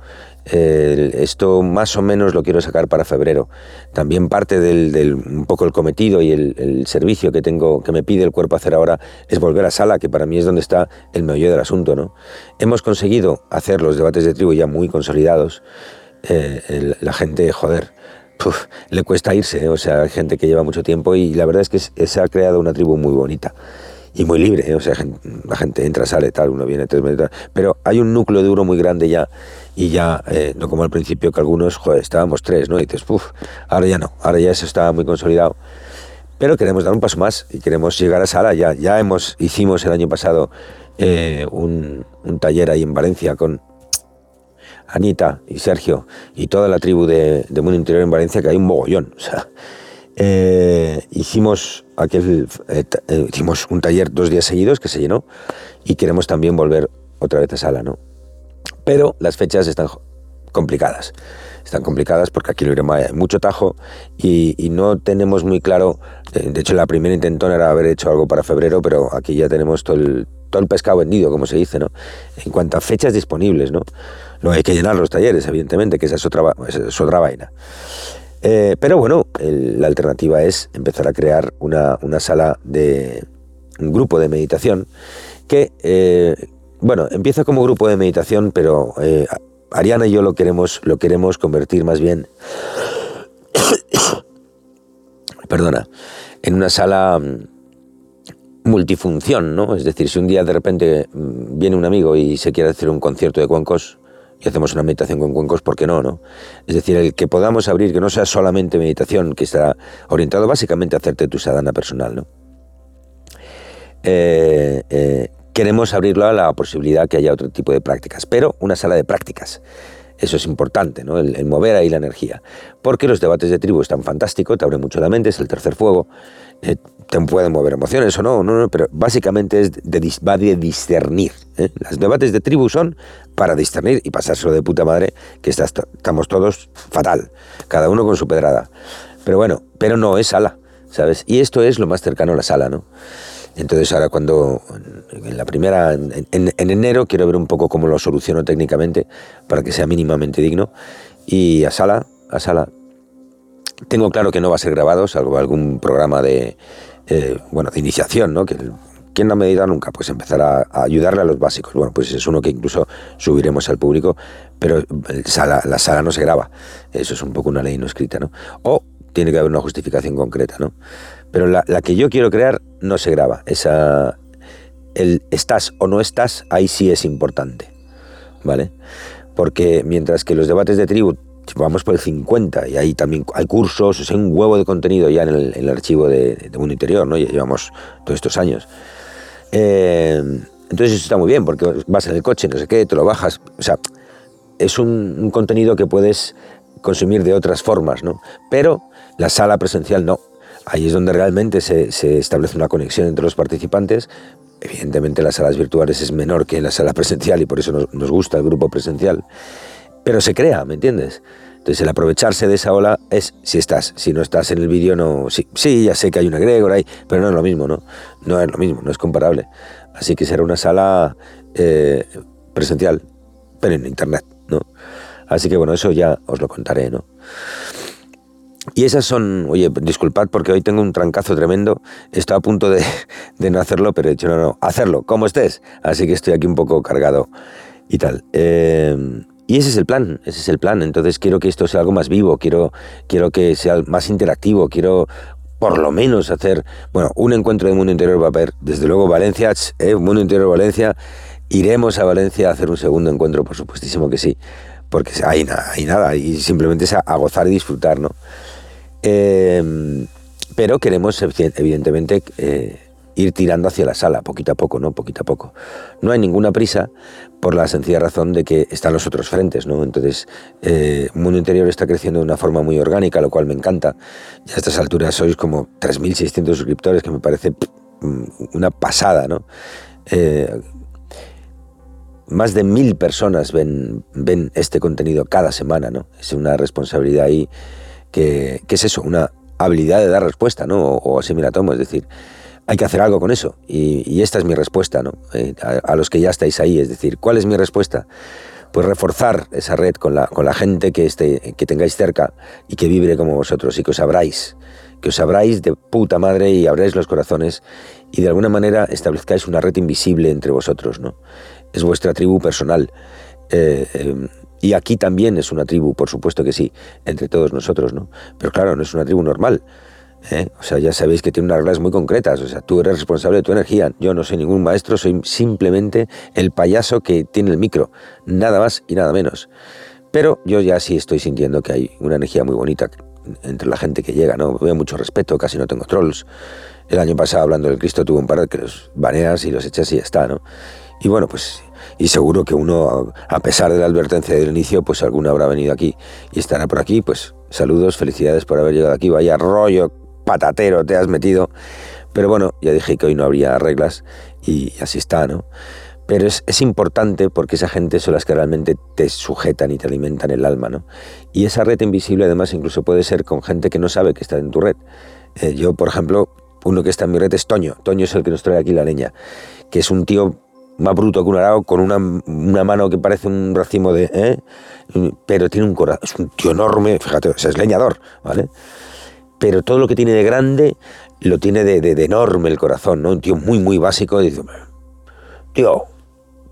Eh, esto más o menos lo quiero sacar para febrero. También parte del, un poco el cometido y el, servicio que tengo, que me pide el cuerpo hacer ahora, es volver a sala, que para mí es donde está el meollo del asunto. ¿no? Hemos conseguido hacer los debates de tribu ya muy consolidados. Eh, la gente, joder, le cuesta irse, ¿eh? o sea, hay gente que lleva mucho tiempo y la verdad es que se ha creado una tribu muy bonita y muy libre, ¿eh? o sea, la gente entra, sale, tal, uno viene, tres meses, pero hay un núcleo duro muy grande ya y ya, no como al principio que algunos, joder, estábamos tres, ¿no? Y dices, uff, ahora ya no, ahora ya eso está muy consolidado. Pero queremos dar un paso más y queremos llegar a sala. Ya, ya hemos, hicimos el año pasado un, un taller ahí en Valencia con Anita y Sergio y toda la tribu de, Mundo Interior en Valencia, que hay un mogollón. O sea, eh, hicimos, aquel, eh, eh, hicimos un taller dos días seguidos que se llenó y queremos también volver otra vez a sala, ¿no? Pero las fechas están complicadas. Están complicadas porque aquí en hay mucho tajo y, y, no tenemos muy claro. De hecho, la primera intentón era haber hecho algo para febrero, pero aquí ya tenemos todo el, todo el pescado vendido, como se dice, ¿no? En cuanto a fechas disponibles, ¿no? No hay que llenar los talleres, evidentemente, que esa es otra, es otra vaina. Eh, pero bueno, la alternativa es empezar a crear una, sala de un grupo de meditación que, eh, bueno, empieza como grupo de meditación, pero eh, Ariana y yo lo queremos, lo queremos convertir más bien, perdona, en una sala mm, multifunción, ¿no? Es decir, si un día de repente mm, viene un amigo y se quiere hacer un concierto de cuencos y hacemos una meditación con cuencos, ¿por qué no, no? Es decir, el que podamos abrir, que no sea solamente meditación, que está orientado básicamente a hacerte tu sadhana personal, ¿no? Eh, eh, queremos abrirlo a la posibilidad que haya otro tipo de prácticas, pero una sala de prácticas. Eso es importante, ¿no? El, mover ahí la energía. Porque los debates de tribu están fantásticos, te abren mucho la mente, es el tercer fuego. Eh, te pueden mover emociones o no, no, no pero básicamente es va de discernir. ¿eh? Los debates de tribu son para discernir y pasárselo de puta madre, que estamos todos fatal, cada uno con su pedrada. Pero bueno, pero no es sala, ¿sabes? Y esto es lo más cercano a la sala, ¿no? Entonces ahora cuando, en la primera, en, enero, quiero ver un poco cómo lo soluciono técnicamente para que sea mínimamente digno. Y a sala, a sala. Tengo claro que no va a ser grabado, salvo algún programa de, eh, bueno, de iniciación, ¿no? Que ¿Quién no ha medido nunca? Pues empezar a, ayudarle a los básicos. Bueno, pues es uno que incluso subiremos al público, pero sala, la sala no se graba. Eso es un poco una ley no escrita, ¿no? O tiene que haber una justificación concreta, ¿no? Pero la, que yo quiero crear no se graba. Esa, el estás o no estás, ahí sí es importante. ¿Vale? Porque mientras que los debates de tribu vamos por el 50 y ahí también hay cursos, o sea, un huevo de contenido ya en el, archivo de, Mundo Interior, ¿no? Ya llevamos todos estos años. Eh, entonces eso está muy bien porque vas en el coche, no sé qué, te lo bajas. O sea, es un, un contenido que puedes consumir de otras formas, ¿no? Pero la sala presencial no. Ahí es donde realmente se, establece una conexión entre los participantes. Evidentemente las salas virtuales es menor que la sala presencial y por eso nos, gusta el grupo presencial. Pero se crea, ¿me entiendes? Entonces el aprovecharse de esa ola es si estás, si no estás en el vídeo no... Sí, sí, ya sé que hay una egregor ahí, pero no es lo mismo, ¿no? No es lo mismo, no es comparable. Así que será una sala eh, presencial, pero en internet, ¿no? Así que bueno, eso ya os lo contaré, ¿no? Y esas son, oye, disculpad porque hoy tengo un trancazo tremendo, estoy a punto de, no hacerlo, pero he dicho, no, no, hacerlo, como estés. Así que estoy aquí un poco cargado y tal. Eh, y ese es el plan, ese es el plan. Entonces quiero que esto sea algo más vivo, quiero, quiero que sea más interactivo, quiero por lo menos hacer, bueno, un encuentro de Mundo Interior va a haber, desde luego Valencia, eh, Mundo Interior Valencia, iremos a Valencia a hacer un segundo encuentro, por supuestísimo que sí, porque hay nada, y simplemente es a, gozar y disfrutar, ¿no? Eh, pero queremos, evidentemente, eh, ir tirando hacia la sala, poquito a poco, ¿no? Poquito a poco. No hay ninguna prisa por la sencilla razón de que están los otros frentes, ¿no? Entonces, eh, Mundo Interior está creciendo de una forma muy orgánica, lo cual me encanta. Y a estas alturas sois como 3.600 suscriptores, que me parece mm, una pasada, ¿no? Eh, más de mil personas ven, ven este contenido cada semana, ¿no? Es una responsabilidad ahí que, es eso, una habilidad de dar respuesta, ¿no? O, o así me la tomo, es decir, hay que hacer algo con eso. Y, esta es mi respuesta ¿no? Eh, a, los que ya estáis ahí. Es decir, ¿cuál es mi respuesta? Pues reforzar esa red con la, gente que, esté, que tengáis cerca y que vibre como vosotros y que os abráis. Que os abráis de puta madre y abráis los corazones y de alguna manera establezcáis una red invisible entre vosotros. ¿no? Es vuestra tribu personal. Eh, eh, y aquí también es una tribu, por supuesto que sí, entre todos nosotros, ¿no? Pero claro, no es una tribu normal. ¿Eh? O sea, ya sabéis que tiene unas reglas muy concretas. O sea, tú eres responsable de tu energía. Yo no soy ningún maestro, soy simplemente el payaso que tiene el micro. Nada más y nada menos. Pero yo ya sí estoy sintiendo que hay una energía muy bonita entre la gente que llega, ¿no? Veo mucho respeto, casi no tengo trolls. El año pasado, hablando del Cristo, tuve un par de que los baneas y los echas y ya está, ¿no? Y bueno, pues, y seguro que uno, a pesar de la advertencia del inicio, pues alguno habrá venido aquí y estará por aquí, pues saludos, felicidades por haber llegado aquí, vaya rollo patatero te has metido. Pero bueno, ya dije que hoy no habría reglas y así está, ¿no? Pero es, importante porque esa gente son las que realmente te sujetan y te alimentan el alma, ¿no? Y esa red invisible además incluso puede ser con gente que no sabe que está en tu red. Eh, yo, por ejemplo, uno que está en mi red es Toño. Toño es el que nos trae aquí la leña, que es un tío más bruto que un arao, con una, mano que parece un racimo de... ¿eh? Pero tiene un corazón, es un tío enorme, fíjate, es leñador, ¿vale? Pero todo lo que tiene de grande lo tiene de, enorme el corazón, ¿no? Un tío muy, muy básico. Dice, tío,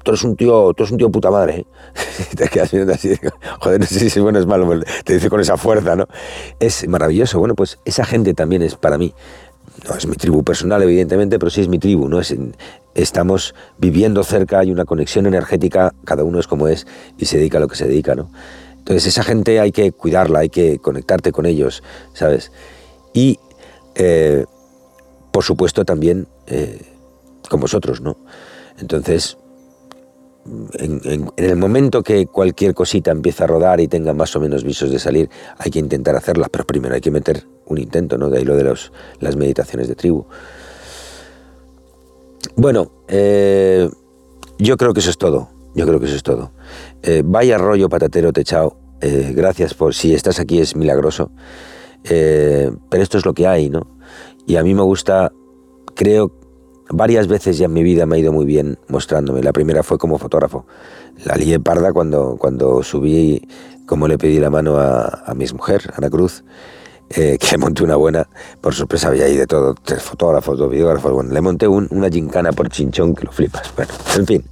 tú eres un tío, tú eres un tío puta madre. ¿eh? te quedas mirando así, joder, no sé si es bueno o es malo, te dice con esa fuerza, ¿no? Es maravilloso. Bueno, pues esa gente también es para mí. No es mi tribu personal, evidentemente, pero sí es mi tribu, ¿no? Es, estamos viviendo cerca, hay una conexión energética, cada uno es como es y se dedica a lo que se dedica, ¿no? Entonces esa gente hay que cuidarla, hay que conectarte con ellos, ¿sabes? Y, eh, por supuesto, también eh, con vosotros, ¿no? Entonces, en, el momento que cualquier cosita empieza a rodar y tenga más o menos visos de salir, hay que intentar hacerla, pero primero hay que meter un intento, ¿no? De ahí lo de los, las meditaciones de tribu. Bueno, eh, yo creo que eso es todo. Yo creo que eso es todo. vaya rollo patatero techado. gracias por si estás aquí es milagroso. Eh, pero esto es lo que hay, ¿no? Y a mí me gusta, creo, varias veces ya en mi vida me ha ido muy bien mostrándome. La primera fue como fotógrafo. La lié parda cuando, cuando subí, como le pedí la mano a, a mi mujer, Ana Cruz, eh, que monté una buena, por sorpresa había ahí de todo, tres fotógrafos, dos videógrafos, bueno, le monté una gincana por chinchón que lo flipas. Bueno, en fin.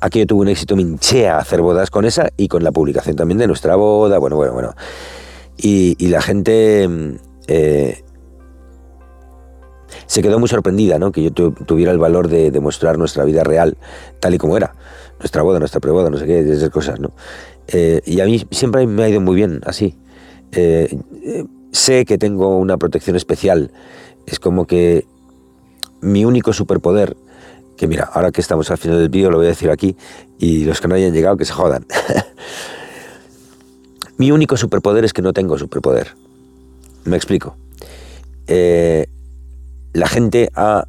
Aquí yo tuve un éxito, me hinché a hacer bodas con esa y con la publicación también de nuestra boda, bueno, bueno, bueno. Y, la gente mm, eh, se quedó muy sorprendida, ¿no? Que yo tuviera el valor de, demostrar nuestra vida real, tal y como era. Nuestra boda, nuestra preboda, no sé qué, esas cosas, ¿no? Eh, y a mí siempre me ha ido muy bien así. Eh, sé que tengo una protección especial. Es como que mi único superpoder, que mira, ahora que estamos al final del vídeo lo voy a decir aquí, y los que no hayan llegado que se jodan. Mi único superpoder es que no tengo superpoder. Me explico. Eh, la gente ha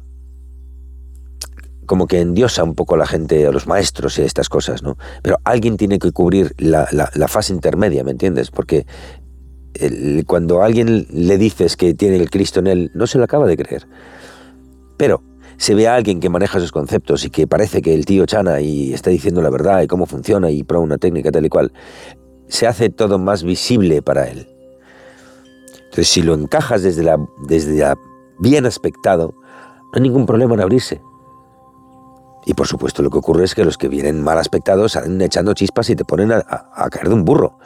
como que endiosa un poco a la gente, a los maestros y a estas cosas, ¿no? Pero alguien tiene que cubrir la, fase intermedia, ¿me entiendes? Porque cuando a alguien le dices que tiene el Cristo en él, no se lo acaba de creer. Pero se ve a alguien que maneja esos conceptos y que parece que el tío Chana y está diciendo la verdad y cómo funciona y prueba una técnica tal y cual, se hace todo más visible para él. Entonces, si lo encajas desde la, desde bien aspectado, no hay ningún problema en abrirse. Y por supuesto lo que ocurre es que los que vienen mal aspectados salen echando chispas y te ponen a, a caer de un burro.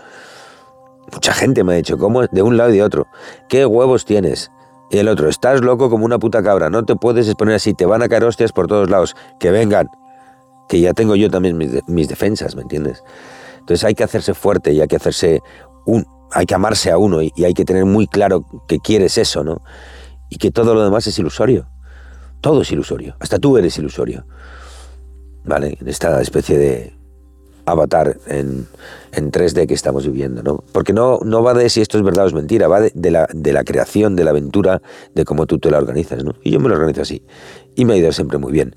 Mucha gente me ha dicho, ¿cómo? De un lado y de otro. ¿Qué huevos tienes? Y el otro, estás loco como una puta cabra, no te puedes exponer así, te van a caer hostias por todos lados, que vengan. Que ya tengo yo también mis, defensas, ¿me entiendes? Entonces hay que hacerse fuerte y hay que hacerse hay que amarse a uno y, hay que tener muy claro que quieres eso, ¿no? Y que todo lo demás es ilusorio. Todo es ilusorio. Hasta tú eres ilusorio. ¿Vale? En esta especie de, avatar en, en 3D que estamos viviendo, ¿no? Porque no, no va de si esto es verdad o es mentira, va de, la, de la creación, de la aventura, de cómo tú te la organizas, ¿no? Y yo me lo organizo así. Y me ha ido siempre muy bien.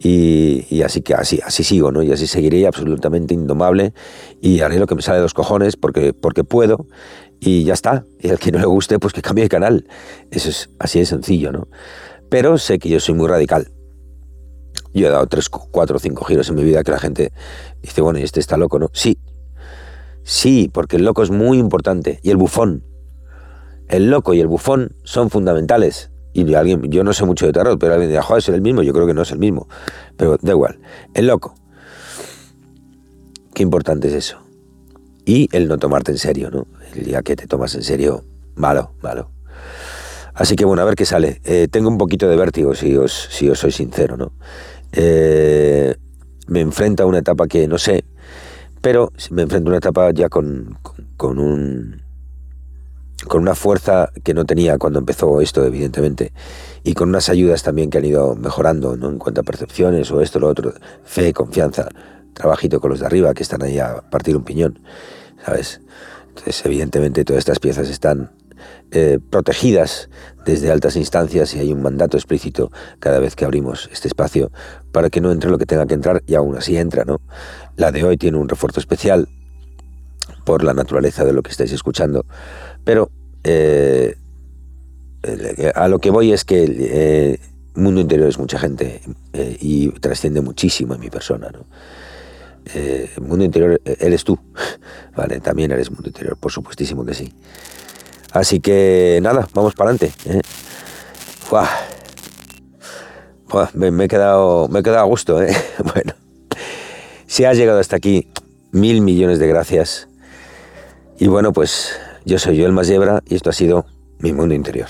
Y, así que así, así sigo, ¿no? Y así seguiré absolutamente indomable y haré lo que me sale de los cojones porque, porque puedo y ya está. Y al que no le guste, pues que cambie de canal. Eso es así de sencillo, ¿no? Pero sé que yo soy muy radical yo he dado tres, cuatro o cinco giros en mi vida que la gente dice, bueno, este está loco, ¿no? Sí, sí, porque el loco es muy importante. Y el bufón. El loco y el bufón son fundamentales. Y alguien, yo no sé mucho de tarot, pero alguien dirá, joder, es el mismo. Yo creo que no es el mismo. Pero da igual. El loco. Qué importante es eso. Y el no tomarte en serio, ¿no? El día que te tomas en serio, malo, malo. Así que bueno, a ver qué sale. Eh, tengo un poquito de vértigo, si os, si os soy sincero, ¿no? Eh, me enfrenta a una etapa que no sé, pero me enfrento a una etapa ya con, con, un con una fuerza que no tenía cuando empezó esto, evidentemente, y con unas ayudas también que han ido mejorando, ¿no? En cuanto a percepciones o esto, lo otro, fe, confianza, trabajito con los de arriba que están ahí a partir un piñón, ¿sabes? Entonces, evidentemente, todas estas piezas están eh, protegidas desde altas instancias y hay un mandato explícito cada vez que abrimos este espacio para que no entre lo que tenga que entrar y aún así entra, ¿no? La de hoy tiene un refuerzo especial por la naturaleza de lo que estáis escuchando, pero eh, a lo que voy es que el eh, mundo interior es mucha gente y trasciende muchísimo en mi persona, ¿no? el mundo interior eres tú, ¿vale? También eres mundo interior, por supuestísimo que sí. Así que nada, vamos para adelante. ¿eh? me, he quedado, me he quedado a gusto. ¿eh? Bueno, si has llegado hasta aquí, mil millones de gracias. Y bueno, pues yo soy Joel Masiebra y esto ha sido mi mundo interior.